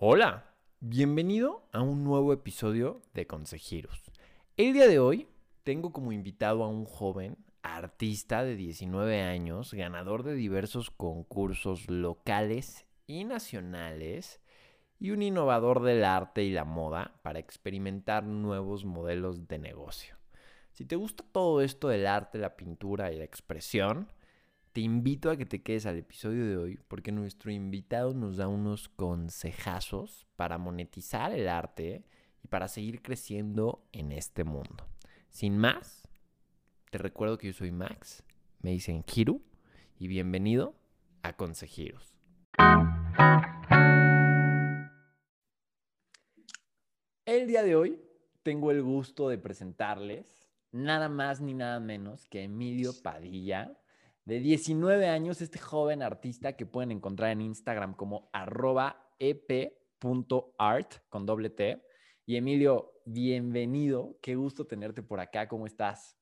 Hola, bienvenido a un nuevo episodio de Consejeros. El día de hoy tengo como invitado a un joven artista de 19 años, ganador de diversos concursos locales y nacionales, y un innovador del arte y la moda para experimentar nuevos modelos de negocio. Si te gusta todo esto del arte, la pintura y la expresión, te invito a que te quedes al episodio de hoy porque nuestro invitado nos da unos consejazos para monetizar el arte y para seguir creciendo en este mundo. Sin más, te recuerdo que yo soy Max, me dicen Hiru y bienvenido a Consejeros. El día de hoy tengo el gusto de presentarles nada más ni nada menos que Emilio Padilla de 19 años, este joven artista que pueden encontrar en Instagram como arroba ep.art con doble T. Y Emilio, bienvenido, qué gusto tenerte por acá, ¿cómo estás?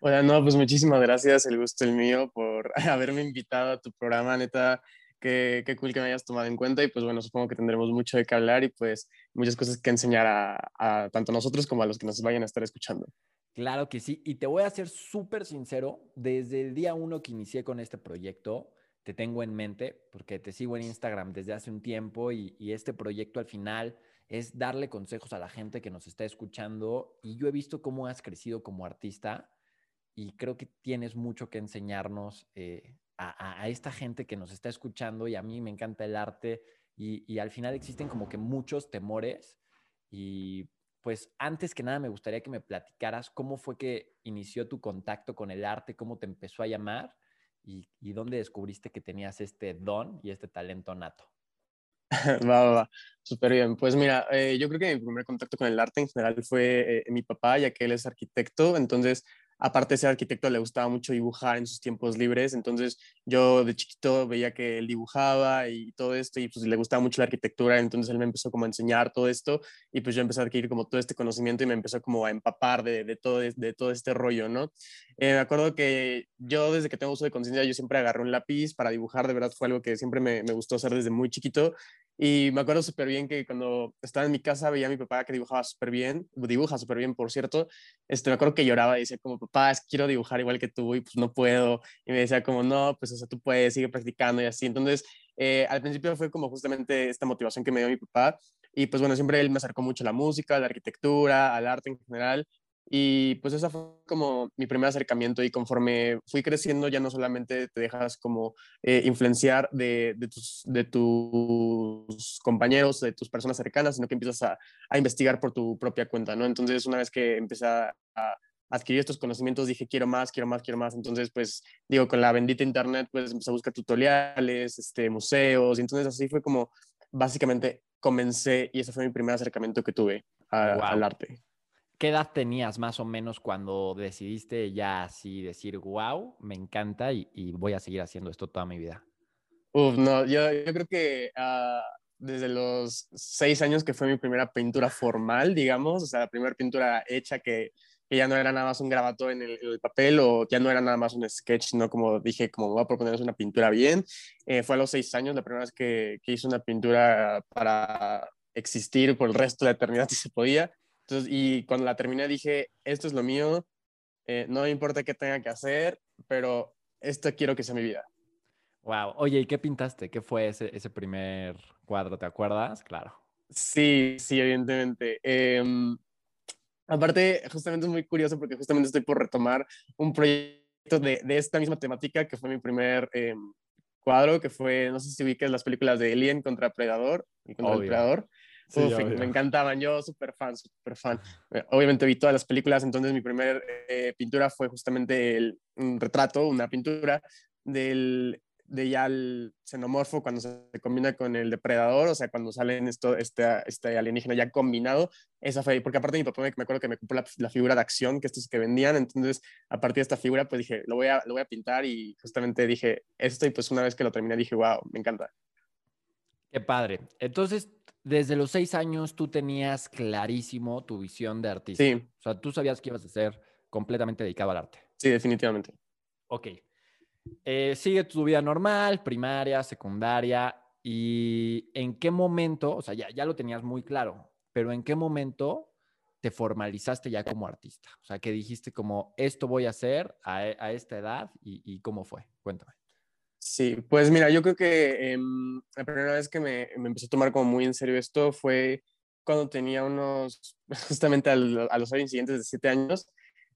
Hola, no, pues muchísimas gracias, el gusto es mío por haberme invitado a tu programa, neta, qué, qué cool que me hayas tomado en cuenta y pues bueno, supongo que tendremos mucho de qué hablar y pues muchas cosas que enseñar a, a tanto nosotros como a los que nos vayan a estar escuchando. Claro que sí. Y te voy a ser súper sincero, desde el día uno que inicié con este proyecto, te tengo en mente, porque te sigo en Instagram desde hace un tiempo y, este proyecto al final es darle consejos a la gente que nos está escuchando y yo he visto cómo has crecido como artista y creo que tienes mucho que enseñarnos eh, a, esta gente que nos está escuchando y a mí me encanta el arte y, y al final existen como que muchos temores y pues antes que nada me gustaría que me platicaras cómo fue que inició tu contacto con el arte, cómo te empezó a llamar y, dónde descubriste que tenías este don y este talento nato. Va, va, va, súper bien. Pues mira, eh, yo creo que mi primer contacto con el arte en general fue eh, mi papá, ya que él es arquitecto, entonces aparte de ser arquitecto, le gustaba mucho dibujar en sus tiempos libres, entonces yo de chiquito veía que él dibujaba y todo esto, y pues le gustaba mucho la arquitectura, entonces él me empezó como a enseñar todo esto, y pues yo empecé a adquirir como todo este conocimiento y me empezó como a empapar de, de todo, de todo este rollo, ¿no? Eh, me acuerdo que yo desde que tengo uso de conciencia, yo siempre agarré un lápiz para dibujar, de verdad fue algo que siempre me, me gustó hacer desde muy chiquito, y me acuerdo súper bien que cuando estaba en mi casa veía a mi papá que dibujaba súper bien, dibuja súper bien, por cierto. Este, me acuerdo que lloraba y decía como, papá, quiero dibujar igual que tú y pues no puedo. Y me decía como, no, pues o sea, tú puedes, sigue practicando y así. Entonces, eh, al principio fue como justamente esta motivación que me dio mi papá. Y pues bueno, siempre él me acercó mucho a la música, a la arquitectura, al arte en general. Y pues ese fue como mi primer acercamiento y conforme fui creciendo ya no solamente te dejas como eh, influenciar de, de, tus, de tus compañeros, de tus personas cercanas, sino que empiezas a, a investigar por tu propia cuenta, ¿no? Entonces una vez que empecé a, adquirir estos conocimientos dije quiero más, quiero más, quiero más. Entonces pues digo, con la bendita internet pues empecé a buscar tutoriales, este, museos y entonces así fue como básicamente comencé y ese fue mi primer acercamiento que tuve al arte. ¿Qué edad tenías más o menos cuando decidiste ya así decir, wow, me encanta y, voy a seguir haciendo esto toda mi vida? Uf, no, yo, yo creo que ah, desde los seis años que fue mi primera pintura formal, digamos, o sea, la primera pintura hecha que, que ya no era nada más un gravato en el, papel o ya no era nada más un sketch, no como dije, como voy a proponer una pintura bien. Eh, fue a los seis años la primera vez que, que hice una pintura para existir por el resto de la eternidad si se podía y cuando la terminé dije, esto es lo mío, eh, no me importa qué tenga que hacer, pero esto quiero que sea mi vida. Wow. Oye, ¿y qué pintaste? ¿Qué fue ese, ese primer cuadro? ¿Te acuerdas? Claro. Sí, sí, evidentemente. Em, aparte, justamente es muy curioso porque justamente estoy por retomar un proyecto de, de esta misma temática que fue mi primer em, cuadro, que fue, no sé si ubicas las películas de Alien contra Predador y contra el Predador me encantaban, yo súper fan, súper fan. Obviamente vi todas las películas, entonces mi primer eh, pintura fue justamente el, un retrato, una pintura del, de ya el xenomorfo cuando se combina con el depredador, o sea, cuando salen esto, este, este alienígena ya combinado, esa fue, porque aparte mi papá me, me acuerdo que me compró la, figura de acción, que estos que vendían, entonces a partir de esta figura, pues dije, lo voy a, lo voy a pintar y justamente dije esto y pues una vez que lo terminé dije, wow, me encanta. Qué padre. Entonces, desde los seis años tú tenías clarísimo tu visión de artista. Sí. O sea, tú sabías que ibas a ser completamente dedicado al arte. Sí, definitivamente. Ok. Eh, sigue tu vida normal, primaria, secundaria. ¿Y en qué momento, o sea, ya, ya lo tenías muy claro, pero en qué momento te formalizaste ya como artista? O sea, que dijiste como, esto voy a hacer a, a esta edad y, cómo fue. Cuéntame. Sí, pues mira, yo creo que em, la primera vez que me, me, empecé a tomar como muy en serio esto fue cuando tenía unos, justamente a los años siguientes de siete años,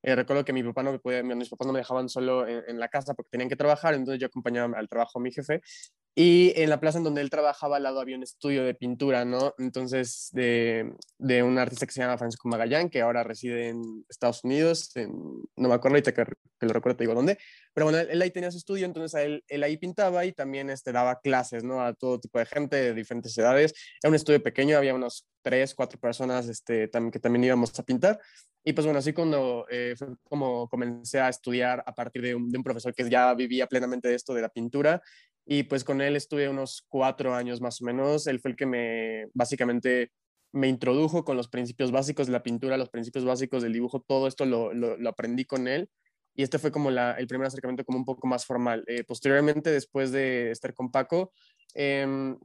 eh, recuerdo que mi papá no me podía, mis papás no me dejaban solo en, la casa porque tenían que trabajar, entonces yo acompañaba al trabajo a mi jefe. Y en la plaza en donde él trabajaba al lado había un estudio de pintura, ¿no? Entonces, de, de un artista que se llama Francisco Magallán, que ahora reside en Estados Unidos, no me acuerdo ahorita que, lo recuerdo, te digo dónde, pero bueno, él, ahí tenía su estudio, entonces él, él, ahí pintaba y también este, daba clases, ¿no? A todo tipo de gente de diferentes edades. Era un estudio pequeño, había unos tres, cuatro personas este, que también íbamos a pintar. Y pues bueno, así cuando eh, fue como comencé a estudiar a partir de un, profesor que ya vivía plenamente de esto, de la pintura, y pues con él estuve unos cuatro años más o menos. Él fue el que me básicamente me introdujo con los principios básicos de la pintura, los principios básicos del dibujo, todo esto lo, aprendí con él. Y este fue como la, el primer acercamiento como un poco más formal. Eh, posteriormente, después de estar con Paco, em,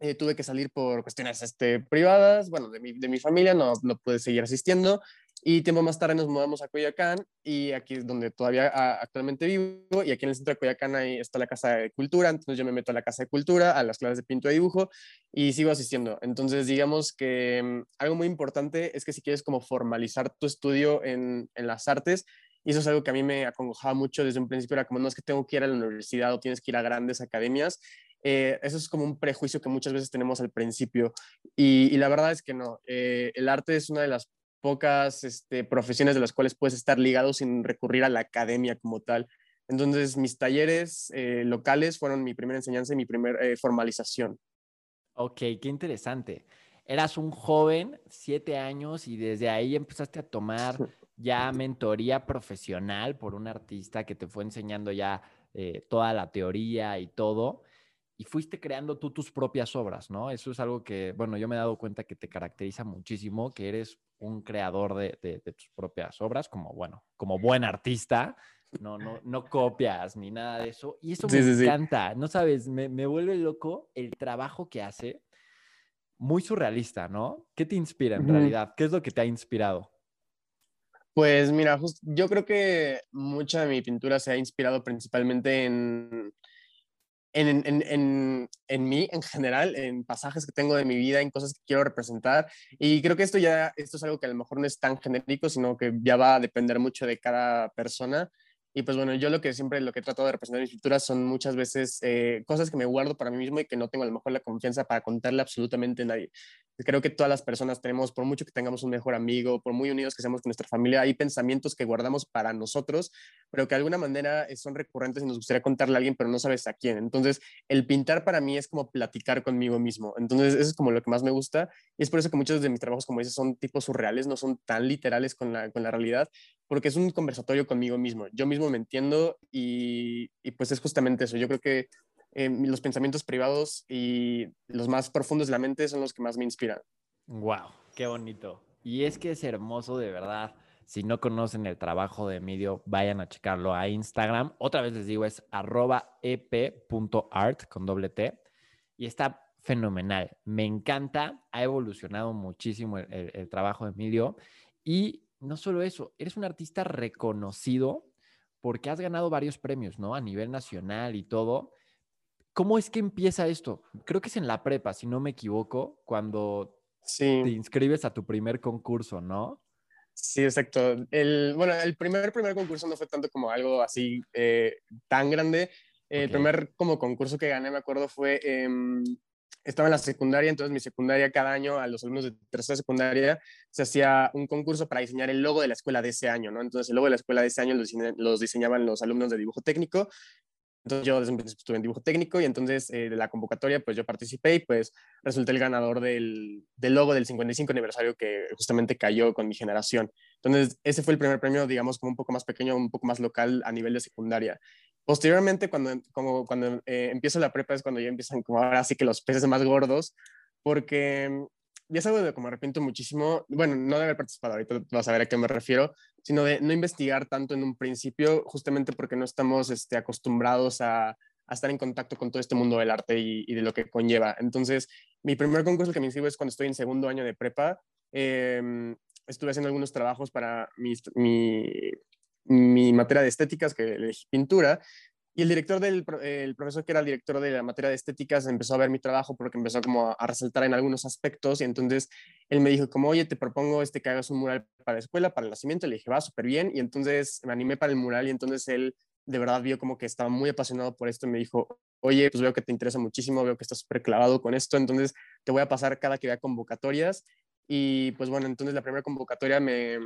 eh, tuve que salir por cuestiones este, privadas, bueno, de mi, de mi familia, no, no pude seguir asistiendo. Y tiempo más tarde nos mudamos a Coyacán y aquí es donde todavía actualmente vivo y aquí en el centro de Coyacán ahí está la Casa de Cultura, entonces yo me meto a la Casa de Cultura, a las clases de pinto y dibujo y sigo asistiendo. Entonces digamos que mm, algo muy importante es que si quieres como formalizar tu estudio en, en las artes, y eso es algo que a mí me acongojaba mucho desde un principio, era como no es que tengo que ir a la universidad o tienes que ir a grandes academias, eh, eso es como un prejuicio que muchas veces tenemos al principio y, la verdad es que no. Eh, el arte es una de las pocas este, profesiones de las cuales puedes estar ligado sin recurrir a la academia como tal. Entonces, mis talleres eh, locales fueron mi primera enseñanza y mi primera eh, formalización. Ok, qué interesante. Eras un joven, siete años, y desde ahí empezaste a tomar ya mentoría profesional por un artista que te fue enseñando ya eh, toda la teoría y todo y fuiste creando tú tus propias obras, ¿no? Eso es algo que, bueno, yo me he dado cuenta que te caracteriza muchísimo, que eres un creador de, tus propias obras, como, bueno, como buen artista, no, no, no copias ni nada de eso. Y eso me encanta, no sabes, me, vuelve loco el trabajo que hace, muy surrealista, ¿no? ¿Qué te inspira en realidad? ¿Qué es lo que te ha inspirado? Pues mira, yo creo que mucha de mi pintura se ha inspirado principalmente en en, en, en, mí en general, en pasajes que tengo de mi vida, en cosas que quiero representar. Y creo que esto ya, esto es algo que a lo mejor no es tan genérico, sino que ya va a depender mucho de cada persona. Y pues bueno, yo lo que siempre, lo que trato de representar en mis pinturas son muchas veces eh, cosas que me guardo para mí mismo y que no tengo a lo mejor la confianza para contarle absolutamente a nadie. Creo que todas las personas tenemos, por mucho que tengamos un mejor amigo, por muy unidos que seamos con nuestra familia, hay pensamientos que guardamos para nosotros, pero que de alguna manera eh, son recurrentes y nos gustaría contarle a alguien, pero no sabes a quién. Entonces, el pintar para mí es como platicar conmigo mismo. Entonces, eso es como lo que más me gusta. Y es por eso que muchos de mis trabajos, como dices, son tipos surreales, no son tan literales con la, con la realidad, porque es un conversatorio conmigo mismo. Yo mismo me entiendo y, y pues es justamente eso. Yo creo que eh, los pensamientos privados y los más profundos de la mente son los que más me inspiran. Wow, qué bonito. Y es que es hermoso de verdad. Si no conocen el trabajo de Emilio, vayan a checarlo a Instagram. Otra vez les digo, es arroba ep.art con doble T. Y está fenomenal. Me encanta. Ha evolucionado muchísimo el, el trabajo de Emilio. Y no solo eso, eres un artista reconocido porque has ganado varios premios, ¿no? A nivel nacional y todo. ¿Cómo es que empieza esto? Creo que es en la prepa, si no me equivoco, cuando te inscribes a tu primer concurso, ¿no? Sí, exacto. El, bueno, el primer, primer concurso no fue tanto como algo así eh, tan grande. El primer como concurso que gané, me acuerdo, fue estaba en la secundaria, entonces mi secundaria cada año a los alumnos de tercera secundaria se hacía un concurso para diseñar el logo de la escuela de ese año, ¿no? Entonces el logo de la escuela de ese año los, diseñaban los alumnos de dibujo técnico. Entonces yo desde estuve en dibujo técnico y entonces eh, de la convocatoria pues yo participé y pues resulté el ganador del, del, logo del 55 aniversario que justamente cayó con mi generación. Entonces ese fue el primer premio, digamos, como un poco más pequeño, un poco más local a nivel de secundaria. Posteriormente, cuando, como, cuando eh, empiezo la prepa es cuando ya empiezan como ahora sí que los peces más gordos, porque mm, ya es algo de me arrepiento muchísimo, bueno, no de haber participado, ahorita vas a ver a qué me refiero, sino de no investigar tanto en un principio, justamente porque no estamos este, acostumbrados a, estar en contacto con todo este mundo del arte y, de lo que conlleva. Entonces, mi primer concurso que me inscribo es cuando estoy en segundo año de prepa. Em, estuve haciendo algunos trabajos para mi, materia de estéticas, que es pintura, y el director del el profesor que era el director de la materia de estéticas empezó a ver mi trabajo porque empezó como a, resaltar en algunos aspectos y entonces él me dijo como, oye, te propongo este que hagas un mural para la escuela, para el nacimiento. Le dije, va, súper bien. Y entonces me animé para el mural y entonces él de verdad vio como que estaba muy apasionado por esto y me dijo, oye, pues veo que te interesa muchísimo, veo que estás súper clavado con esto, entonces te voy a pasar cada que vea convocatorias. Y pues bueno, entonces la primera convocatoria me,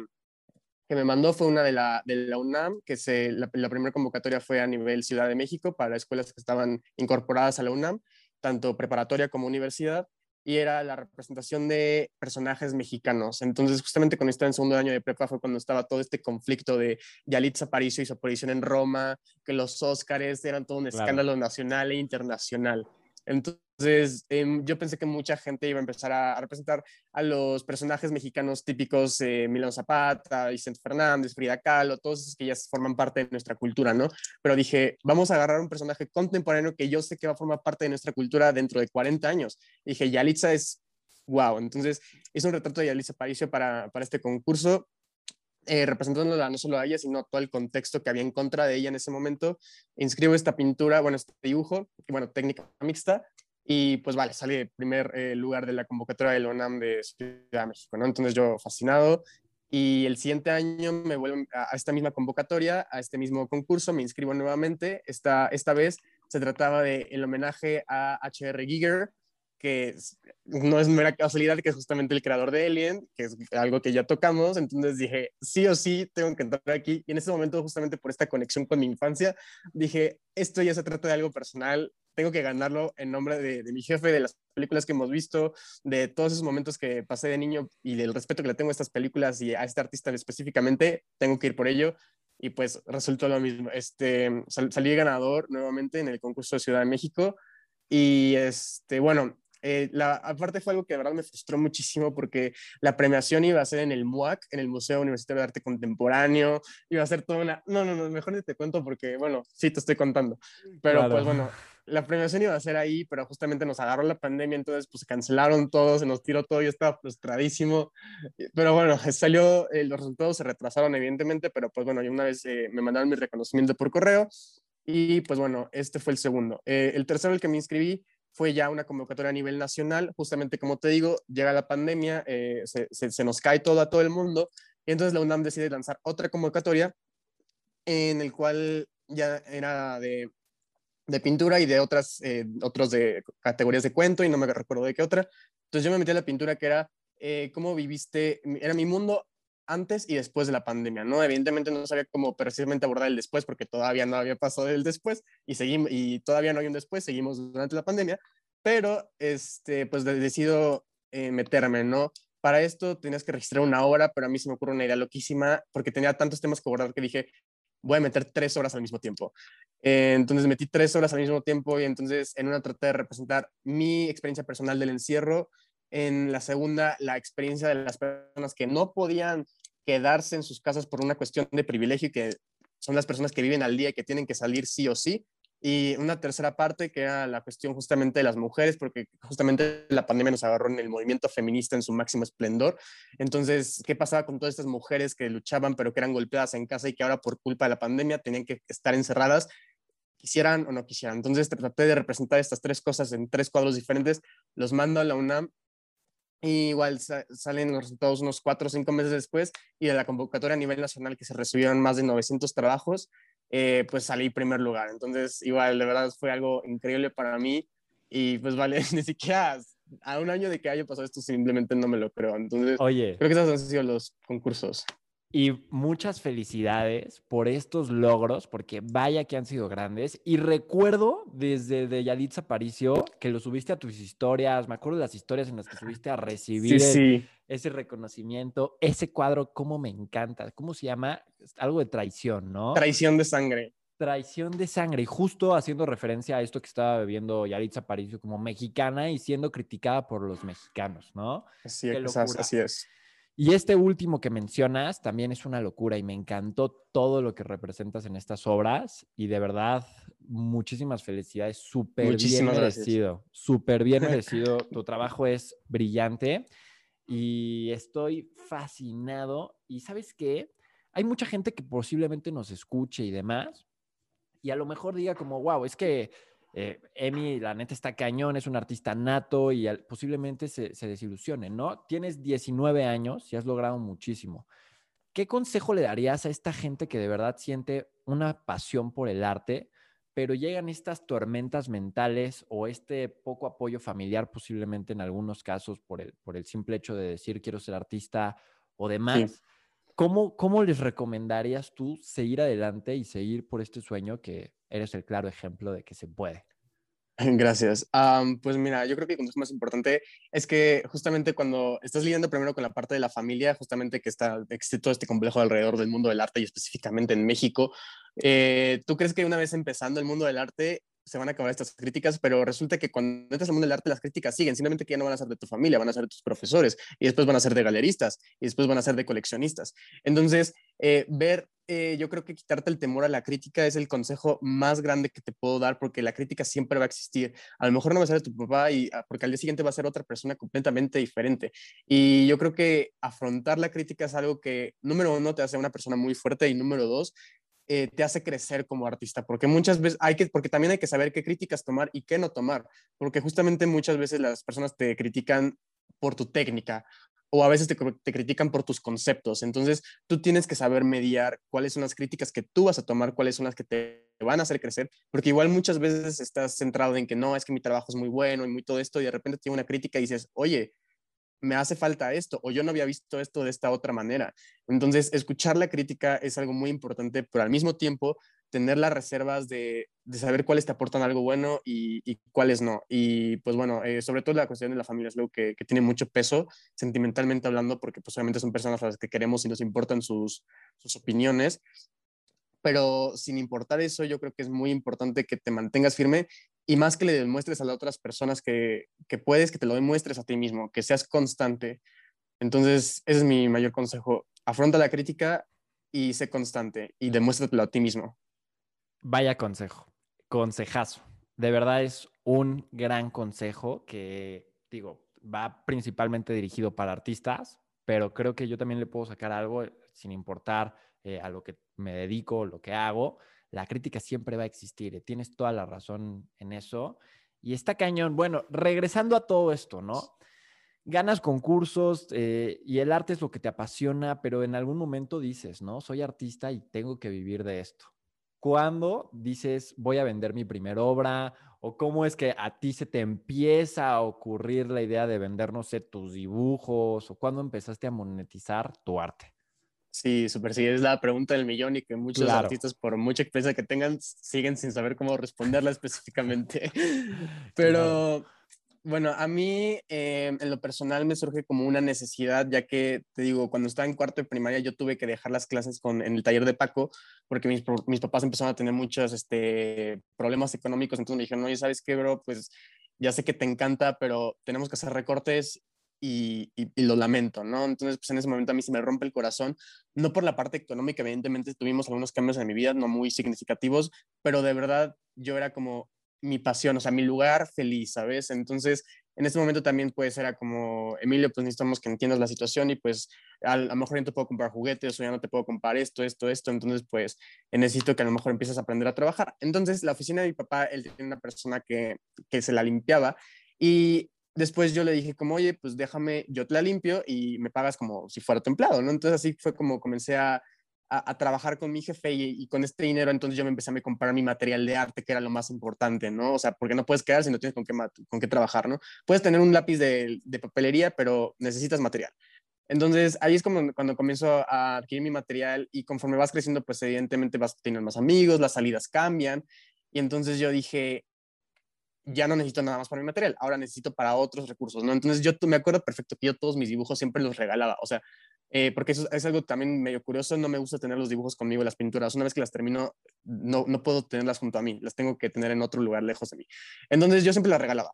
que me mandó fue una de la, de la UNAM, que se, la, primera convocatoria fue a nivel Ciudad de México para escuelas que estaban incorporadas a la UNAM, tanto preparatoria como universidad, y era la representación de personajes mexicanos. Entonces, justamente cuando estaba en segundo año de prepa fue cuando estaba todo este conflicto de Yalitza Aparicio y su aparición en Roma, que los Óscares eran todo un escándalo nacional e internacional. Entonces, em, yo pensé que mucha gente iba a empezar a, representar a los personajes mexicanos típicos, eh, Milán Zapata, Vicente Fernández, Frida Kahlo, todos esos que ya forman parte de nuestra cultura, ¿no? Pero dije, vamos a agarrar un personaje contemporáneo que yo sé que va a formar parte de nuestra cultura dentro de 40 años. dije, Yalitza es wow. Entonces, hice un retrato de Yalitza Paricio para, para este concurso eh, representándola no solo a ella, sino todo el contexto que había en contra de ella en ese momento. Inscribo esta pintura, bueno, este dibujo, bueno, técnica mixta, y pues vale, sale primer eh, lugar de la convocatoria del ONAM de Ciudad de México, ¿no? Entonces yo fascinado. Y el siguiente año me vuelvo a, esta misma convocatoria, a este mismo concurso, me inscribo nuevamente. Esta, esta vez se trataba de el homenaje a H.R. Giger, que no es mera casualidad que es justamente el creador de Alien, que es algo que ya tocamos, entonces dije, sí o sí, tengo que entrar aquí. Y en ese momento, justamente por esta conexión con mi infancia, dije, esto ya se trata de algo personal, tengo que ganarlo en nombre de, mi jefe, de las películas que hemos visto, de todos esos momentos que pasé de niño y del respeto que le tengo a estas películas y a este artista específicamente, tengo que ir por ello. Y pues resultó lo mismo. Este, salí ganador nuevamente en el concurso de Ciudad de México. Y este, bueno, eh, la, aparte fue algo que de verdad me frustró muchísimo porque la premiación iba a ser en el MUAC, en el Museo Universitario de Arte Contemporáneo, iba a ser toda una... No, no, no, mejor ni te cuento porque, bueno, sí te estoy contando, pero pues bueno, la premiación iba a ser ahí, pero justamente nos agarró la pandemia, entonces pues se cancelaron todo, se nos tiró todo, yo estaba frustradísimo, pero bueno, salió, eh, los resultados se retrasaron evidentemente, pero pues bueno, y una vez eh, me mandaron mi reconocimiento por correo. Y pues bueno, este fue el segundo. el tercero, el que me inscribí, fue ya una convocatoria a nivel nacional, justamente como te digo, llega la pandemia, eh, se, se, nos cae todo a todo el mundo, y entonces la UNAM decide lanzar otra convocatoria en el cual ya era de, de pintura y de otras, eh, otros de categorías de cuento, y no me recuerdo de qué otra. Entonces yo me metí a la pintura que era eh, cómo viviste, era mi mundo antes y después de la pandemia, ¿no? Evidentemente no sabía cómo precisamente abordar el después porque todavía no había pasado el después y, seguimos, y todavía no hay un después, seguimos durante la pandemia, pero este, pues decido eh, meterme, ¿no? Para esto tenías que registrar una hora, pero a mí se me ocurre una idea loquísima porque tenía tantos temas que abordar que dije, voy a meter tres horas al mismo tiempo. Eh, entonces metí tres horas al mismo tiempo y entonces en una traté de representar mi experiencia personal del encierro, en la segunda la experiencia de las personas que no podían quedarse en sus casas por una cuestión de privilegio que son las personas que viven al día y que tienen que salir sí o sí. Y una tercera parte que era la cuestión justamente de las mujeres, porque justamente la pandemia nos agarró en el movimiento feminista en su máximo esplendor. Entonces, ¿qué pasaba con todas estas mujeres que luchaban pero que eran golpeadas en casa y que ahora por culpa de la pandemia tenían que estar encerradas quisieran o no quisieran. Entonces traté de representar estas tres cosas en tres cuadros diferentes, los mando a la UNAM igual salen los resultados unos cuatro o cinco meses después y de la convocatoria a nivel nacional que se recibieron más de 900 trabajos, eh, pues salí primer lugar. Entonces, igual, de verdad fue algo increíble para mí y pues vale, ni siquiera a un año de que haya pasado esto simplemente no me lo creo. Entonces, Oye, creo que esos han sido los concursos. Y muchas felicidades por estos logros, porque vaya que han sido grandes. Y recuerdo desde de Yalitza Aparicio que lo subiste a tus historias. Me acuerdo de las historias en las que subiste a recibir ese reconocimiento. Ese cuadro, cómo me encanta. ¿Cómo se llama? Algo de traición, ¿no? Traición de sangre. Traición de sangre. Y justo haciendo referencia a esto que estaba bebiendo Yalitza Aparicio como mexicana y siendo criticada por los mexicanos, ¿no? Así, es, así es. Y este último que mencionas también es una locura y me encantó todo lo que representas en estas obras y de verdad muchísimas felicidades, súper bien merecido, súper bien merecido. Tu trabajo es brillante y estoy fascinado. Y sabes qué, hay mucha gente que posiblemente nos escuche y demás, y a lo mejor diga como, wow, es que eh, Emi, la neta está cañón, es un artista nato y posiblemente se, se desilusione, ¿no? Tienes 19 años y has logrado muchísimo. ¿Qué consejo le darías a esta gente que de verdad siente una pasión por el arte, pero llegan estas tormentas mentales o este poco apoyo familiar posiblemente en algunos casos por el, por el simple hecho de decir quiero ser artista o demás? ¿Cómo, ¿Cómo les recomendarías tú seguir adelante y seguir por este sueño que eres el claro ejemplo de que se puede? Gracias. pues mira, yo creo que el consejo más importante es que justamente cuando estás lidiando primero con la parte de la familia, justamente que está, existe todo este complejo alrededor del mundo del arte y específicamente en México, eh, ¿tú crees que una vez empezando el mundo del arte se van a acabar estas críticas, pero resulta que cuando entras al mundo del arte las críticas siguen, simplemente que ya no van a ser de tu familia, van a ser de tus profesores y después van a ser de galeristas y después van a ser de coleccionistas. Entonces, eh, ver, eh, yo creo que quitarte el temor a la crítica es el consejo más grande que te puedo dar porque la crítica siempre va a existir. A lo mejor no va a ser de tu papá y ah, porque al día siguiente va a ser otra persona completamente diferente. Y yo creo que afrontar la crítica es algo que, número uno, te hace una persona muy fuerte y número dos, eh, te hace crecer como artista, porque muchas veces hay que, porque también hay que saber qué críticas tomar y qué no tomar, porque justamente muchas veces las personas te critican por tu técnica o a veces te, te, critican por tus conceptos. Entonces, tú tienes que saber mediar cuáles son las críticas que tú vas a tomar, cuáles son las que te van a hacer crecer, porque igual muchas veces estás centrado en que no, es que mi trabajo es muy bueno y muy todo esto, y de repente tiene una crítica y dices, oye, me hace falta esto o yo no había visto esto de esta otra manera. Entonces, escuchar la crítica es algo muy importante, pero al mismo tiempo tener las reservas de, saber cuáles te aportan algo bueno y, cuáles no. Y pues bueno, eh, sobre todo la cuestión de la familia es algo que, tiene mucho peso sentimentalmente hablando, porque pues obviamente son personas a las que queremos y nos importan sus, sus opiniones. Pero sin importar eso, yo creo que es muy importante que te mantengas firme y más que le demuestres a las otras personas que, que puedes, que te lo demuestres a ti mismo, que seas constante. Entonces, ese es mi mayor consejo. Afronta la crítica y sé constante y demuéstratelo a ti mismo. Vaya consejo, consejazo. De verdad es un gran consejo que, digo, va principalmente dirigido para artistas, pero creo que yo también le puedo sacar algo sin importar eh, a lo que me dedico, lo que hago la crítica siempre va a existir. Eh, tienes toda la razón en eso. Y está cañón. Bueno, regresando a todo esto, ¿no? Ganas concursos eh, y el arte es lo que te apasiona, pero en algún momento dices, ¿no? Soy artista y tengo que vivir de esto. ¿Cuándo dices, voy a vender mi primera obra? ¿O cómo es que a ti se te empieza a ocurrir la idea de vender, no sé, tus dibujos? ¿O cuándo empezaste a monetizar tu arte? Sí, súper sí, es la pregunta del millón y que muchos artistas, por mucha experiencia que tengan, siguen sin saber cómo responderla específicamente. Pero bueno, a mí eh, en lo personal me surge como una necesidad, ya que te digo, cuando estaba en cuarto de primaria yo tuve que dejar las clases con, en el taller de Paco porque mis, mis papás empezaron a tener muchos este, problemas económicos, entonces me dijeron, oye, ¿sabes qué, bro? Pues ya sé que te encanta, pero tenemos que hacer recortes y, lo lamento, ¿no? Entonces, pues en ese momento a mí se me rompe el corazón, no por la parte económica, evidentemente tuvimos algunos cambios en mi vida, no muy significativos, pero de verdad yo era como mi pasión, o sea, mi lugar feliz, ¿sabes? Entonces, en ese momento también puede ser como, Emilio, pues necesitamos que entiendas la situación y pues a, lo mejor ya no te puedo comprar juguetes o ya no te puedo comprar esto, esto, esto, entonces pues necesito que a lo mejor empieces a aprender a trabajar. Entonces, la oficina de mi papá, él tiene una persona que, que se la limpiaba y después yo le dije como, oye, pues déjame, yo te la limpio y me pagas como si fuera tu empleado, ¿no? Entonces así fue como comencé a, a, trabajar con mi jefe y, con este dinero entonces yo me empecé a comprar mi material de arte, que era lo más importante, ¿no? O sea, porque no puedes quedar si no tienes con qué, con qué trabajar, ¿no? Puedes tener un lápiz de, de papelería, pero necesitas material. Entonces, ahí es como cuando comienzo a adquirir mi material y conforme vas creciendo, pues evidentemente vas a tener más amigos, las salidas cambian. Y entonces yo dije, ya no necesito nada más para mi material, ahora necesito para otros recursos, ¿no? Entonces yo me acuerdo perfecto que yo todos mis dibujos siempre los regalaba, o sea, eh, porque eso es algo también medio curioso, no me gusta tener los dibujos conmigo, las pinturas, una vez que las termino, no, no puedo tenerlas junto a mí, las tengo que tener en otro lugar lejos de mí. Entonces yo siempre las regalaba.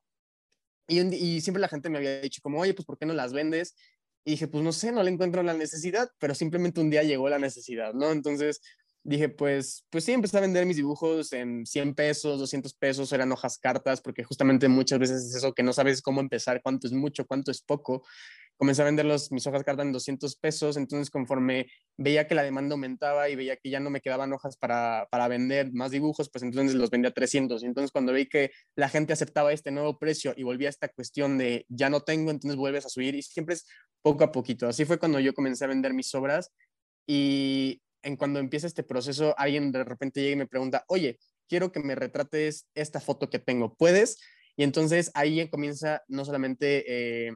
Y, y siempre la gente me había dicho como, oye, pues ¿por qué no las vendes? Y dije, pues no sé, no le encuentro la necesidad, pero simplemente un día llegó la necesidad, ¿no? Entonces dije, pues, pues sí, empecé a vender mis dibujos en 100 pesos, 200 pesos, eran hojas cartas, porque justamente muchas veces es eso que no sabes cómo empezar, cuánto es mucho, cuánto es poco. Comencé a vender mis hojas cartas en 200 pesos, entonces conforme veía que la demanda aumentaba y veía que ya no me quedaban hojas para, para vender más dibujos, pues entonces los vendía a 300. Entonces cuando vi que la gente aceptaba este nuevo precio y volvía a esta cuestión de ya no tengo, entonces vuelves a subir y siempre es poco a poquito. Así fue cuando yo comencé a vender mis obras y en cuando empieza este proceso, alguien de repente llega y me pregunta, oye, quiero que me retrates esta foto que tengo, ¿puedes? Y entonces ahí comienza no solamente eh,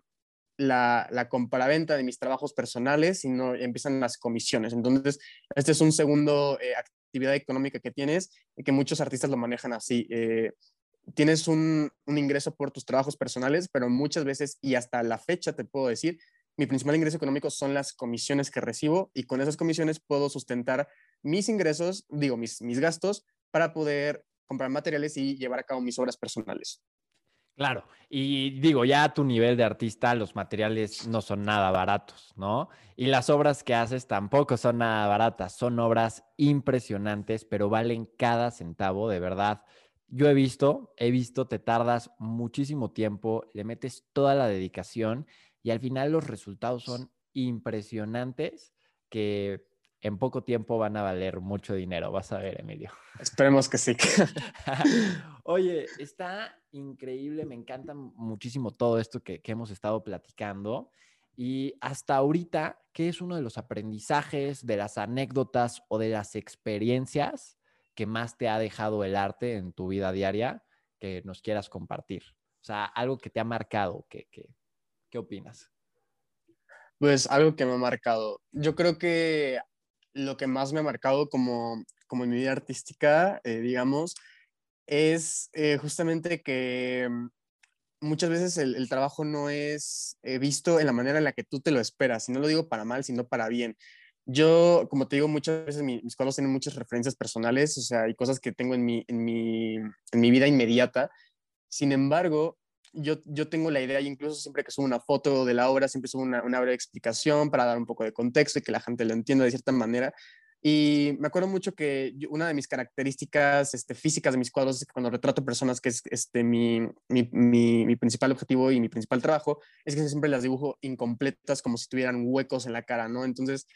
la, la compraventa de mis trabajos personales, sino empiezan las comisiones. Entonces, este es un segundo eh, actividad económica que tienes y que muchos artistas lo manejan así. Eh, tienes un, un, ingreso por tus trabajos personales, pero muchas veces, y hasta la fecha te puedo decir, mi principal ingreso económico son las comisiones que recibo y con esas comisiones puedo sustentar mis ingresos, digo, mis, mis gastos para poder comprar materiales y llevar a cabo mis obras personales. Claro, y digo, ya a tu nivel de artista los materiales no son nada baratos, ¿no? Y las obras que haces tampoco son nada baratas, son obras impresionantes, pero valen cada centavo, de verdad. Yo he visto, he visto, te tardas muchísimo tiempo, le metes toda la dedicación y al final los resultados son impresionantes que en poco tiempo van a valer mucho dinero. Vas a ver, Emilio. Esperemos que sí. Oye, está increíble, me encanta muchísimo todo esto que, que, hemos estado platicando. Y hasta ahorita, ¿qué es uno de los aprendizajes, de las anécdotas o de las experiencias que más te ha dejado el arte en tu vida diaria que nos quieras compartir? O sea, algo que te ha marcado, que, que, ¿Qué opinas? Pues algo que me ha marcado. Yo creo que lo que más me ha marcado como, como en mi vida artística, eh, digamos, es eh, justamente que muchas veces el, trabajo no es eh, visto en la manera en la que tú te lo esperas. Y no lo digo para mal, sino para bien. Yo, como te digo, muchas veces mis cuadros tienen muchas referencias personales, o sea, hay cosas que tengo en mi, en mi, en mi vida inmediata. Sin embargo, yo, yo tengo la idea, incluso siempre que subo una foto de la obra, siempre subo una, una breve explicación para dar un poco de contexto y que la gente lo entienda de cierta manera. Y me acuerdo mucho que una de mis características este, físicas de mis cuadros es que cuando retrato personas, que es este, mi, mi, mi, mi, principal objetivo y mi principal trabajo, es que siempre las dibujo incompletas como si tuvieran huecos en la cara, ¿no? Entonces,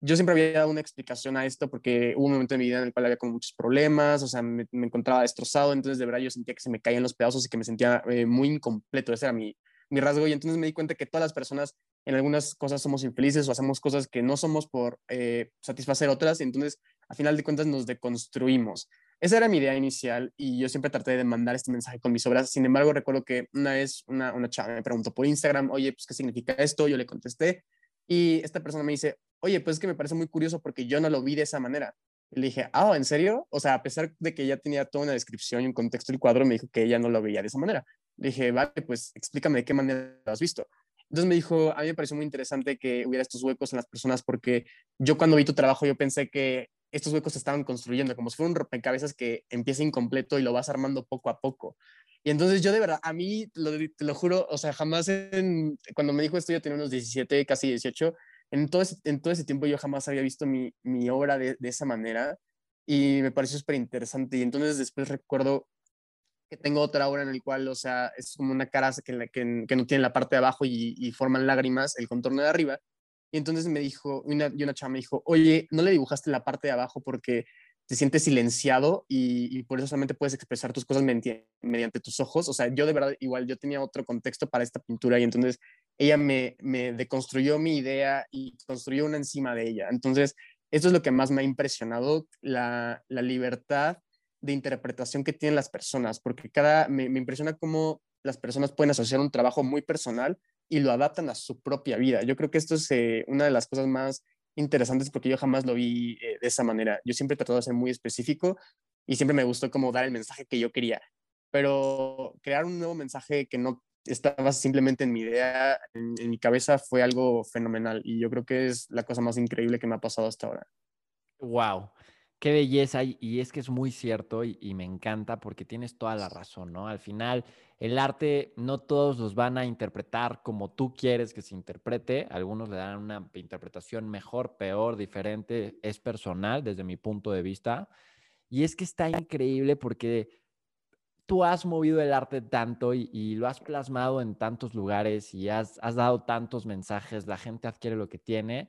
yo siempre había dado una explicación a esto porque hubo un momento en mi vida en el cual había con muchos problemas, o sea, me, encontraba destrozado, entonces de verdad yo sentía que se me caían los pedazos y que me sentía eh, muy incompleto, ese era mi, mi rasgo y entonces me di cuenta que todas las personas en algunas cosas somos infelices o hacemos cosas que no somos por eh, satisfacer otras y entonces a final de cuentas nos deconstruimos. Esa era mi idea inicial y yo siempre traté de mandar este mensaje con mis obras. Sin embargo, recuerdo que una vez una, una chava me preguntó por Instagram, oye, pues, ¿qué significa esto? Yo le contesté y esta persona me dice, oye, pues es que me parece muy curioso porque yo no lo vi de esa manera. Y le dije, ah, ¿en serio? O sea, a pesar de que ya tenía toda una descripción y un contexto del cuadro, me dijo que ella no lo veía de esa manera. Le dije, vale, pues explícame de qué manera lo has visto. Entonces me dijo, a mí me pareció muy interesante que hubiera estos huecos en las personas porque yo cuando vi tu trabajo yo pensé que estos huecos se estaban construyendo como si fuera un rompecabezas que empieza incompleto y lo vas armando poco a poco. Y entonces yo de verdad, a mí, te lo juro, o sea, jamás cuando me dijo esto yo tenía unos 17, casi 18, en todo ese, en todo ese tiempo yo jamás había visto mi, mi obra de, de, esa manera y me pareció súper interesante. Y entonces después recuerdo que tengo otra obra en la cual, o sea, es como una cara que, que, no tiene la parte de abajo y, y, forman lágrimas el contorno de arriba. Y entonces me dijo, una, y una chava me dijo, oye, ¿no le dibujaste la parte de abajo porque te sientes silenciado y, por eso solamente puedes expresar tus cosas mediante, mediante, tus ojos. O sea, yo de verdad, igual, yo tenía otro contexto para esta pintura y entonces ella me, me deconstruyó mi idea y construyó una encima de ella. Entonces, esto es lo que más me ha impresionado, la, libertad de interpretación que tienen las personas, porque cada, me, me impresiona cómo las personas pueden asociar un trabajo muy personal y lo adaptan a su propia vida. Yo creo que esto es eh, una de las cosas más interesantes porque yo jamás lo vi eh, de esa manera. Yo siempre he de ser muy específico y siempre me gustó como dar el mensaje que yo quería. Pero crear un nuevo mensaje que no estaba simplemente en mi idea, en, mi cabeza, fue algo fenomenal y yo creo que es la cosa más increíble que me ha pasado hasta ahora. Wow. Qué belleza, y, es que es muy cierto y, me encanta porque tienes toda la razón, ¿no? Al final, el arte no todos los van a interpretar como tú quieres que se interprete, algunos le dan una interpretación mejor, peor, diferente, es personal desde mi punto de vista. Y es que está increíble porque tú has movido el arte tanto y, lo has plasmado en tantos lugares y has, has dado tantos mensajes, la gente adquiere lo que tiene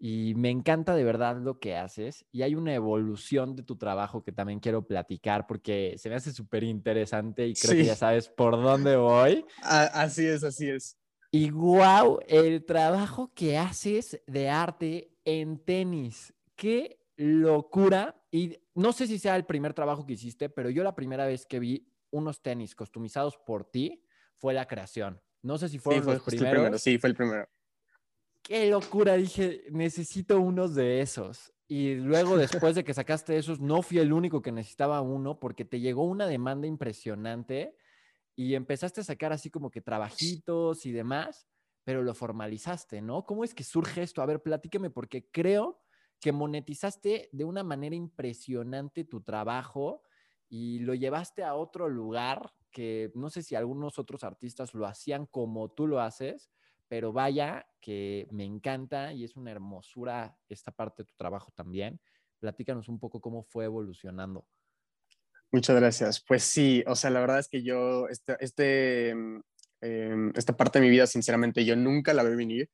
y me encanta de verdad lo que haces y hay una evolución de tu trabajo que también quiero platicar porque se me hace súper interesante y creo que ya sabes por dónde voy. así es, así es. Y wow, el trabajo que haces de arte en tenis. Qué locura. Y no sé si sea el primer trabajo que hiciste, pero yo la primera vez que vi unos tenis customizados por ti fue la creación. No sé si fueron los primeros. Sí, fue el primero qué locura, dije, necesito unos de esos. Y luego, después de que sacaste esos, no fui el único que necesitaba uno porque te llegó una demanda impresionante y empezaste a sacar así como que trabajitos y demás, pero lo formalizaste, ¿no? ¿Cómo es que surge esto? A ver, platíqueme porque creo que monetizaste de una manera impresionante tu trabajo y lo llevaste a otro lugar que no sé si algunos otros artistas lo hacían como tú lo haces, pero vaya que me encanta y es una hermosura esta parte de tu trabajo también. Platícanos un poco cómo fue evolucionando. Muchas gracias. Pues sí, o sea, la verdad es que yo, este, este mm, em, esta parte de mi vida, sinceramente, yo nunca la vi venir.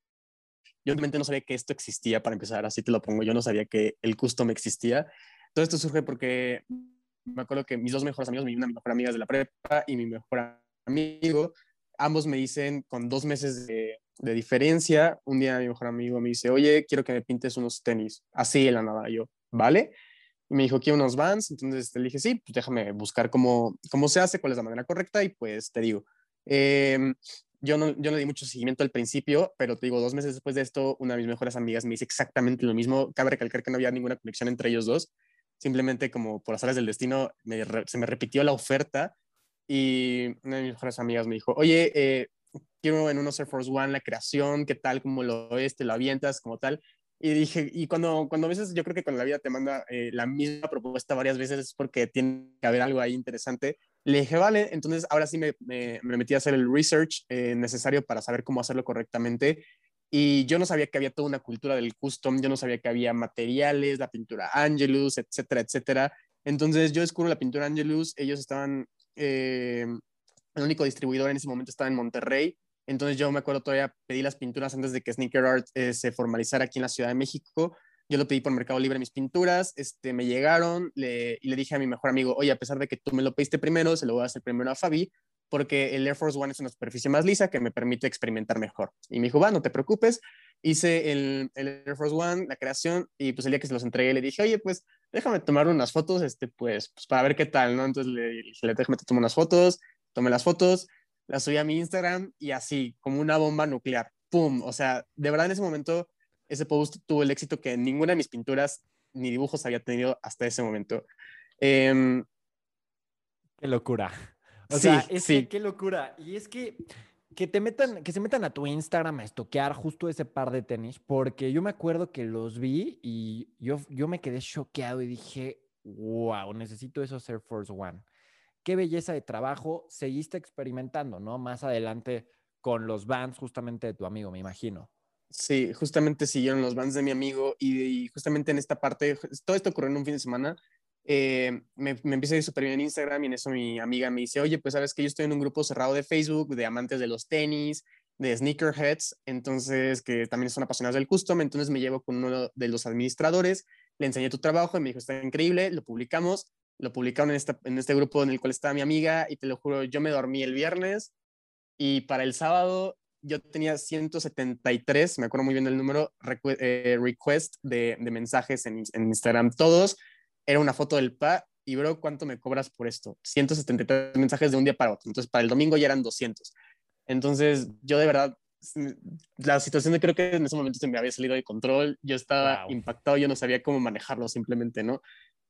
Yo realmente no sabía que esto existía para empezar, así te lo pongo. Yo no sabía que el custom existía. Todo esto surge porque me acuerdo que mis dos mejores amigos, mi una mejor amiga de la prepa y mi mejor amigo, ambos me dicen con dos meses de, de diferencia, un día mi mejor amigo me dice, oye, quiero que me pintes unos tenis, así en la nada, yo, ¿vale? Y me dijo, quiero unos Vans, entonces le dije, sí, pues déjame buscar cómo, cómo se hace, cuál es la manera correcta y pues te digo. Em, yo no, yo no di mucho seguimiento al principio, pero te digo, dos meses después de esto, una de mis mejores amigas me dice exactamente lo mismo. Cabe recalcar que no había ninguna conexión entre ellos dos. Simplemente como por las áreas del destino, se me repitió la oferta y una de mis mejores amigas me dijo, oye, eh, quiero en unos Air Force One la creación, qué tal, cómo lo ves, te lo avientas, como tal. Y dije, y cuando, cuando a veces yo creo que cuando la vida te manda eh, la misma propuesta varias veces es porque tiene que haber algo ahí interesante. Le dije, vale, entonces ahora sí me, me, metí a hacer el research eh, necesario para saber cómo hacerlo correctamente. Y yo no sabía que había toda una cultura del custom, yo no sabía que había materiales, la pintura Angelus, etcétera, etcétera. Entonces yo descubro la pintura Angelus, ellos estaban, eh, el único distribuidor en ese momento estaba en Monterrey entonces yo me acuerdo todavía pedí las pinturas antes de que Sneaker Art eh, se formalizara aquí en la Ciudad de México. Yo lo pedí por Mercado Libre mis pinturas, este, me llegaron y le dije a mi mejor amigo, oye, a pesar de que tú me lo pediste primero, se lo voy a hacer primero a Fabi, porque el Air Force One es una superficie más lisa que me permite experimentar mejor. Y me dijo, va, no te preocupes. Hice el, el, Air Force One, la creación, y pues el día que se los entregué le dije, oye, pues déjame tomar unas fotos, este, pues, pues para ver qué tal, ¿no? Entonces le dije, déjame tomar unas fotos, tomé las fotos, la subí a mi Instagram y así, como una bomba nuclear, ¡pum! O sea, de verdad en ese momento ese post tuvo el éxito que ninguna de mis pinturas ni dibujos había tenido hasta ese momento. Em, qué locura. O sea, es que qué locura. Y es que que te metan, que se metan a tu Instagram a estoquear justo ese par de tenis, porque yo me acuerdo que los vi y yo, yo me quedé choqueado y dije, wow, necesito esos Air Force One qué belleza de trabajo seguiste experimentando, ¿no? Más adelante con los bands justamente de tu amigo, me imagino. Sí, justamente siguieron los bands de mi amigo y, justamente en esta parte, todo esto ocurrió en un fin de semana, eh, me, me a ir súper bien en Instagram y en eso mi amiga me dice, oye, pues sabes que yo estoy en un grupo cerrado de Facebook de amantes de los tenis, de sneakerheads, entonces que también son apasionados del custom, entonces me llevo con uno de los administradores, le enseñé tu trabajo y me dijo, está increíble, lo publicamos lo publicaron en, en este grupo en el cual estaba mi amiga y te lo juro, yo me dormí el viernes y para el sábado yo tenía 173, me acuerdo muy bien del número, eh, request de, de mensajes en, en, Instagram, todos, era una foto del PA y bro, ¿cuánto me cobras por esto? 173 mensajes de un día para otro, entonces para el domingo ya eran 200. Entonces yo de verdad, la situación creo que en ese momento se me había salido de control, yo estaba impactado, yo no sabía cómo manejarlo simplemente, ¿no?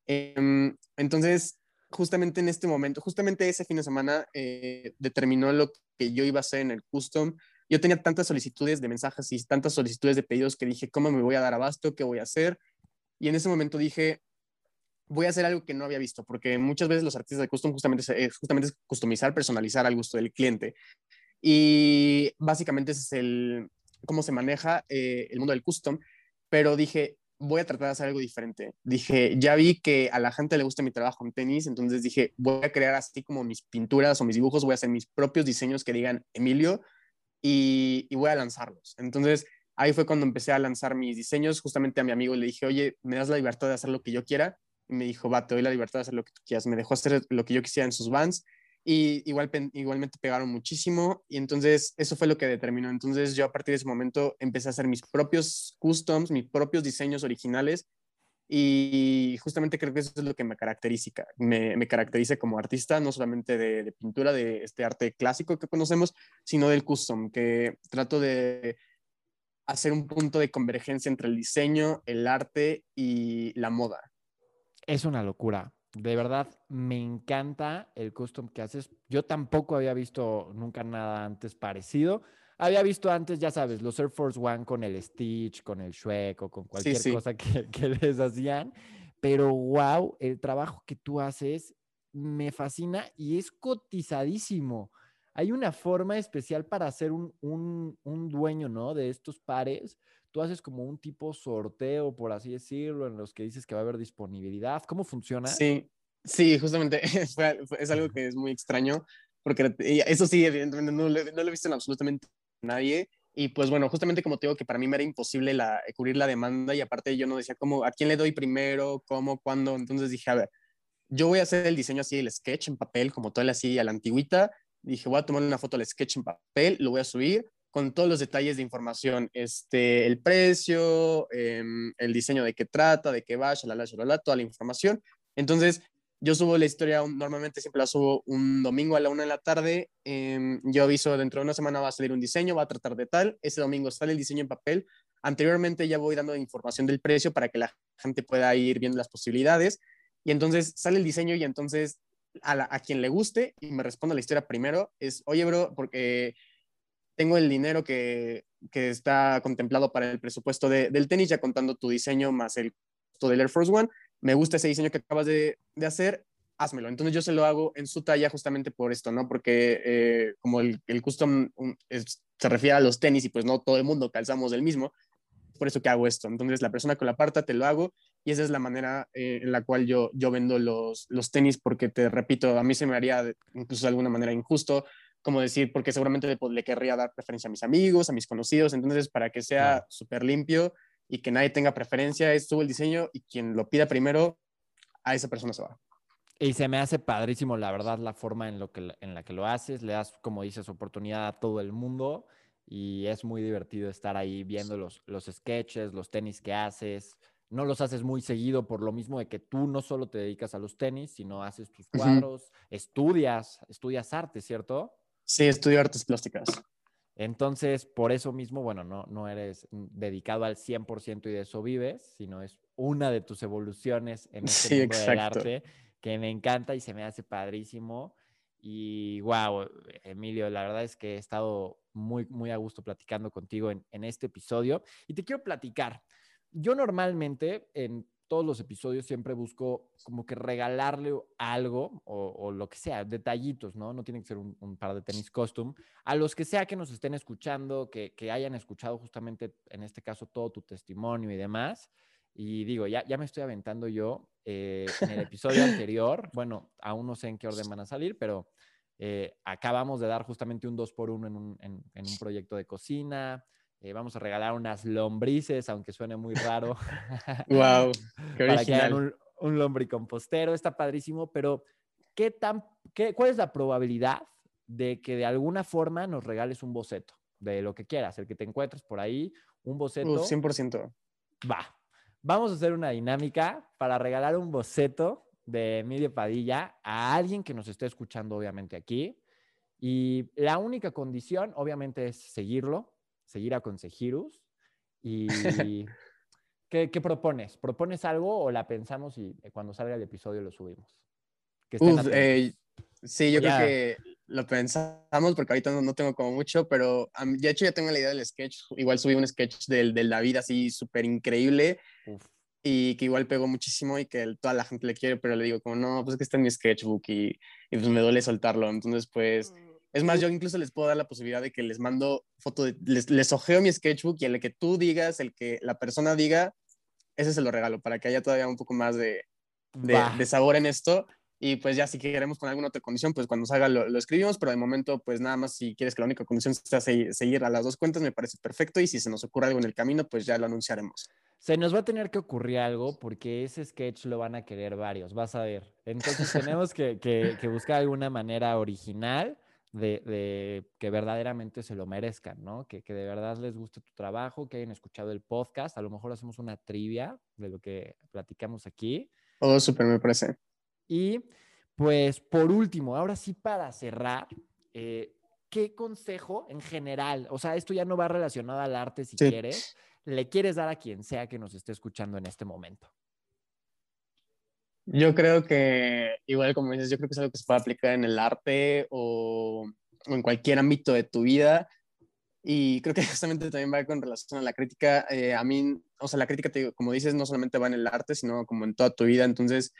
Em, entonces, justamente en este momento, justamente ese fin de semana eh, determinó lo que yo iba a hacer en el custom. Yo tenía tantas solicitudes de mensajes y tantas solicitudes de pedidos que dije, ¿cómo me voy a dar abasto? ¿Qué voy a hacer? Y en ese momento dije, voy a hacer algo que no había visto, porque muchas veces los artistas de custom justamente es, justamente es customizar, personalizar al gusto del cliente. Y básicamente ese es el, cómo se maneja eh, el mundo del custom, pero dije, voy a tratar de hacer algo diferente. Dije, ya vi que a la gente le gusta mi trabajo en tenis, entonces dije, voy a crear así como mis pinturas o mis dibujos, voy a hacer mis propios diseños que digan Emilio y, y voy a lanzarlos. Entonces, ahí fue cuando empecé a lanzar mis diseños. Justamente a mi amigo le dije, oye, ¿me das la libertad de hacer lo que yo quiera? Y me dijo, va, te doy la libertad de hacer lo que tú quieras. Me dejó hacer lo que yo quisiera en sus bands y igual, igualmente pegaron muchísimo y entonces eso fue lo que determinó. Entonces yo a partir de ese momento empecé a hacer mis propios customs, mis propios diseños originales y justamente creo que eso es lo que me caracteriza, me, caracteriza como artista, no solamente de, de, pintura, de este arte clásico que conocemos, sino del custom, que trato de hacer un punto de convergencia entre el diseño, el arte y la moda. Es una locura de verdad, me encanta el custom que haces. Yo tampoco había visto nunca nada antes parecido. Había visto antes, ya sabes, los Air Force One con el Stitch, con el Shrek o con cualquier cosa que, que, les hacían. Pero wow, el trabajo que tú haces me fascina y es cotizadísimo. Hay una forma especial para ser un, un, un dueño, ¿no? De estos pares tú haces como un tipo sorteo, por así decirlo, en los que dices que va a haber disponibilidad. ¿Cómo funciona? Sí, sí, justamente es algo que es muy extraño, porque eso sí, evidentemente no, no lo he visto en absolutamente nadie. Y pues bueno, justamente como te digo que para mí me era imposible la, cubrir la demanda y aparte yo no decía cómo, a quién le doy primero, cómo, cuándo. Entonces dije, a ver, yo voy a hacer el diseño así, el sketch en papel, como todo el así a la antigüita. Dije, voy a tomar una foto del sketch en papel, lo voy a subir con todos los detalles de información, este, el precio, em, el diseño de qué trata, de qué va, shalala, shalala, toda la información. Entonces, yo subo la historia, normalmente siempre la subo un domingo a la una de la tarde. Em, yo aviso, dentro de una semana va a salir un diseño, va a tratar de tal. Ese domingo sale el diseño en papel. Anteriormente ya voy dando información del precio para que la gente pueda ir viendo las posibilidades. Y entonces sale el diseño y entonces a, a quien le guste y me responda la historia primero es, oye, bro, porque tengo el dinero que, que está contemplado para el presupuesto de, del tenis, ya contando tu diseño más el costo del Air Force One. Me gusta ese diseño que acabas de, de hacer, házmelo. Entonces yo se lo hago en su talla justamente por esto, ¿no? Porque eh, como el, el custom se refiere a los tenis y pues no todo el mundo calzamos el mismo, por eso que hago esto. Entonces la persona con la parta te lo hago y esa es la manera eh, en la cual yo, yo vendo los, los tenis porque te repito, a mí se me haría incluso de alguna manera injusto como decir, porque seguramente le, le, querría dar preferencia a mis amigos, a mis conocidos, entonces para que sea súper limpio y que nadie tenga preferencia, es todo el diseño y quien lo pida primero, a esa persona se va. Y se me hace padrísimo, la verdad, la forma en, lo que, en la que lo haces, le das, como dices, oportunidad a todo el mundo y es muy divertido estar ahí viendo los, los sketches, los tenis que haces. No los haces muy seguido por lo mismo de que tú no solo te dedicas a los tenis, sino haces tus cuadros, estudias, estudias arte, ¿cierto? Sí, estudio artes plásticas. Entonces, por eso mismo, bueno, no, no eres dedicado al 100% y de eso vives, sino es una de tus evoluciones en este sí, mundo del arte que me encanta y se me hace padrísimo. Y wow, Emilio, la verdad es que he estado muy, muy a gusto platicando contigo en, en este episodio. Y te quiero platicar. Yo normalmente en todos los episodios siempre busco como que regalarle algo o, lo que sea, detallitos, ¿no? No tiene que ser un, par de tenis costume. A los que sea que nos estén escuchando, que, hayan escuchado justamente en este caso todo tu testimonio y demás. Y digo, ya, ya me estoy aventando yo eh, en el episodio anterior. Bueno, aún no sé en qué orden van a salir, pero eh, acabamos de dar justamente un 2 por 1 en un, en un proyecto de cocina. Eh, vamos a regalar unas lombrices, aunque suene muy raro. ¡Wow! Qué para que hagan un, un lombricompostero. Está padrísimo, pero ¿qué tan, qué, ¿cuál es la probabilidad de que de alguna forma nos regales un boceto de lo que quieras, el que te encuentres por ahí, un boceto? Uh, 100%. Va. Vamos a hacer una dinámica para regalar un boceto de Emilio Padilla a alguien que nos esté escuchando, obviamente, aquí. Y la única condición, obviamente, es seguirlo, seguir a Consejirus. ¿Y ¿qué, ¿qué, propones? ¿Propones algo o la pensamos y cuando salga el episodio lo subimos? Eh, sí, yo creo que lo pensamos porque ahorita no, tengo como mucho, pero de hecho ya tengo la idea del sketch. Igual subí un sketch del, del David así súper increíble. y que igual pegó muchísimo y que toda la gente le quiere, pero le digo como, no, pues es que está en mi sketchbook y, y pues me duele soltarlo. Entonces, pues, es más, yo incluso les puedo dar la posibilidad de que les mando foto, de, les, les ojeo mi sketchbook y el que tú digas, el que la persona diga, ese se lo regalo para que haya todavía un poco más de, de, de sabor en esto. Y pues ya si queremos con alguna otra condición, pues cuando salga lo, lo, escribimos, pero de momento pues nada más si quieres que la única condición sea seguir, a las dos cuentas, me parece perfecto. Y si se nos ocurre algo en el camino, pues ya lo anunciaremos. Se nos va a tener que ocurrir algo porque ese sketch lo van a querer varios, vas a ver. Entonces tenemos que, que, que buscar alguna manera original de, de, que verdaderamente se lo merezcan, ¿no? Que, que, de verdad les guste tu trabajo, que hayan escuchado el podcast. A lo mejor hacemos una trivia de lo que platicamos aquí. Oh, súper, me parece. Y pues por último, ahora sí para cerrar, eh, ¿qué consejo en general? O sea, esto ya no va relacionado al arte si sí. quieres le quieres dar a quien sea que nos esté escuchando en este momento? Yo creo que, igual como dices, yo creo que es algo que se puede aplicar en el arte o, o en cualquier ámbito de tu vida. Y creo que justamente también va con relación a la crítica. Eh, a mí, o sea, la crítica, te, como dices, no solamente va en el arte, sino como en toda tu vida. Entonces,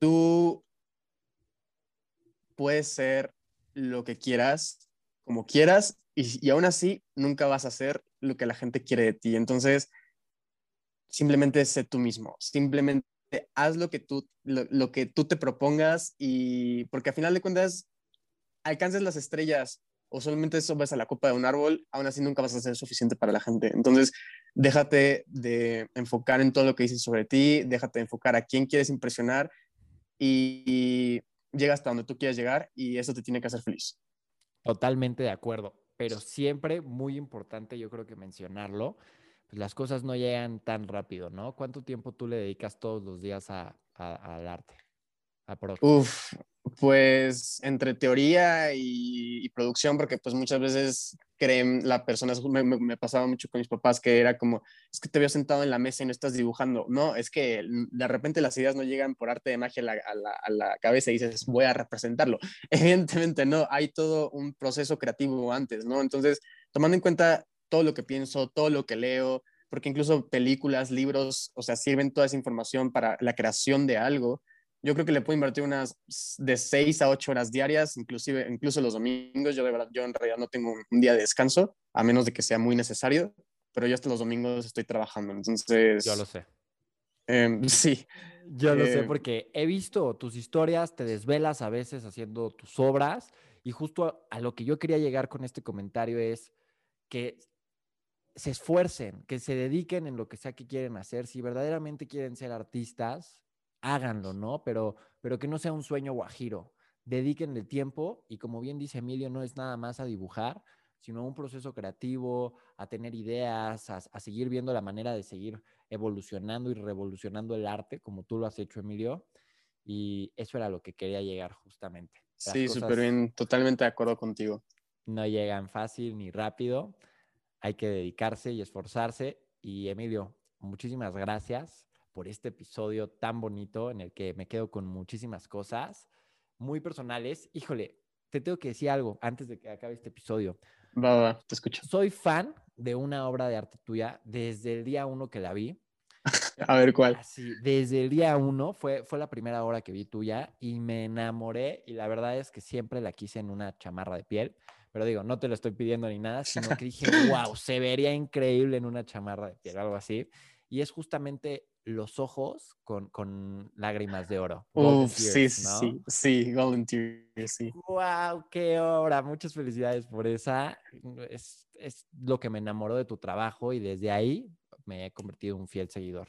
tú puedes ser lo que quieras, como quieras, y, y aún así nunca vas a hacer lo que la gente quiere de ti. Entonces, simplemente sé tú mismo, simplemente haz lo que tú, lo, que tú te propongas y porque a final de cuentas alcances las estrellas o solamente subes a la copa de un árbol, aún así nunca vas a ser suficiente para la gente. Entonces, déjate de enfocar en todo lo que dicen sobre ti, déjate de enfocar a quién quieres impresionar y, y llega hasta donde tú quieras llegar y eso te tiene que hacer feliz. Totalmente de acuerdo pero siempre muy importante, yo creo que mencionarlo, las cosas no llegan tan rápido, ¿no? ¿Cuánto tiempo tú le dedicas todos los días a, al arte? A Uf, pues entre teoría y, producción, porque pues muchas veces creen las personas, me, me, me, pasaba mucho con mis papás que era como, es que te veo sentado en la mesa y no estás dibujando. No, es que de repente las ideas no llegan por arte de magia la, a la, a la cabeza y dices, voy a representarlo. Evidentemente no, hay todo un proceso creativo antes, ¿no? Entonces, tomando en cuenta todo lo que pienso, todo lo que leo, porque incluso películas, libros, o sea, sirven toda esa información para la creación de algo yo creo que le puedo invertir unas de 6 a 8 horas diarias, inclusive incluso los domingos. Yo de verdad, yo en realidad no tengo un día de descanso, a menos de que sea muy necesario, pero yo hasta los domingos estoy trabajando, entonces... Yo lo sé. Eh, sí. Yo lo eh, sé porque he visto tus historias, te desvelas a veces haciendo tus obras y justo a, a lo que yo quería llegar con este comentario es que se esfuercen, que se dediquen en lo que sea que quieren hacer. Si verdaderamente quieren ser artistas, háganlo, ¿no? Pero, pero que no sea un sueño guajiro. Dedíquenle tiempo y como bien dice Emilio, no es nada más a dibujar, sino un proceso creativo, a tener ideas, a, a, seguir viendo la manera de seguir evolucionando y revolucionando el arte, como tú lo has hecho, Emilio. Y eso era lo que quería llegar justamente. Las sí, súper bien, totalmente de acuerdo contigo. No llegan fácil ni rápido, hay que dedicarse y esforzarse. Y Emilio, muchísimas gracias por este episodio tan bonito en el que me quedo con muchísimas cosas muy personales. Híjole, te tengo que decir algo antes de que acabe este episodio. Va, va, te escucho. Soy fan de una obra de arte tuya desde el día uno que la vi. A ver cuál. Así, desde el día uno fue, fue la primera obra que vi tuya y me enamoré y la verdad es que siempre la quise en una chamarra de piel. Pero digo, no te lo estoy pidiendo ni nada, sino que dije, wow, se vería increíble en una chamarra de piel, algo así. Y es justamente los ojos con, con lágrimas de oro. Uf, tears, sí, ¿no? sí, sí, Golden Tears, sí. ¡Wow! ¡Qué obra! Muchas felicidades por esa. Es, es lo que me enamoró de tu trabajo y desde ahí me he convertido en un fiel seguidor.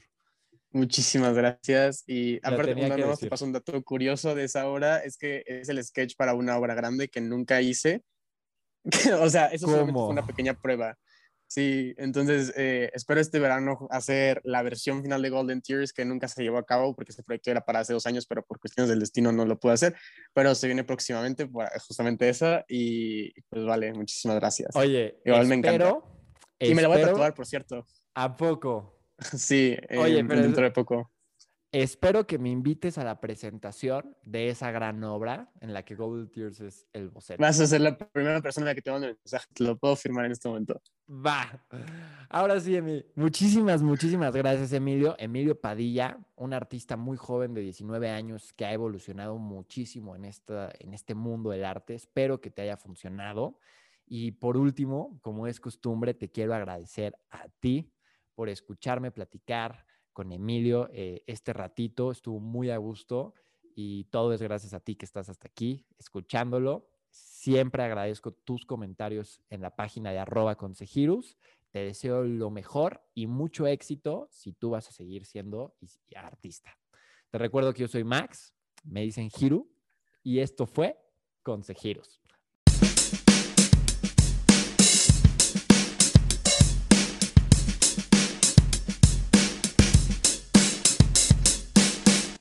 Muchísimas gracias. Y Lo aparte, una nueva, te pasó un dato curioso de esa obra, es que es el sketch para una obra grande que nunca hice. o sea, eso solamente fue una pequeña prueba. Sí, entonces eh, espero este verano hacer la versión final de Golden Tears que nunca se llevó a cabo porque este proyecto era para hace dos años, pero por cuestiones del destino no lo pude hacer, pero se viene próximamente justamente esa y pues vale, muchísimas gracias. Oye, igual espero, me encanta. Y me la voy a tatuar, por cierto. ¿A poco? Sí, Oye, pero dentro de poco. Espero que me invites a la presentación de esa gran obra en la que Golden Tears es el vocero. Vas a ser la primera persona que te manda el mensaje, te lo puedo firmar en este momento. Va. Ahora sí, Emilio. Muchísimas, muchísimas gracias, Emilio. Emilio Padilla, un artista muy joven de 19 años que ha evolucionado muchísimo en, esta, en este mundo del arte. Espero que te haya funcionado. Y por último, como es costumbre, te quiero agradecer a ti por escucharme platicar con Emilio eh, este ratito. Estuvo muy a gusto y todo es gracias a ti que estás hasta aquí escuchándolo. Siempre agradezco tus comentarios en la página de arroba consejirus. Te deseo lo mejor y mucho éxito si tú vas a seguir siendo artista. Te recuerdo que yo soy Max, me dicen Hiru y esto fue Consejirus.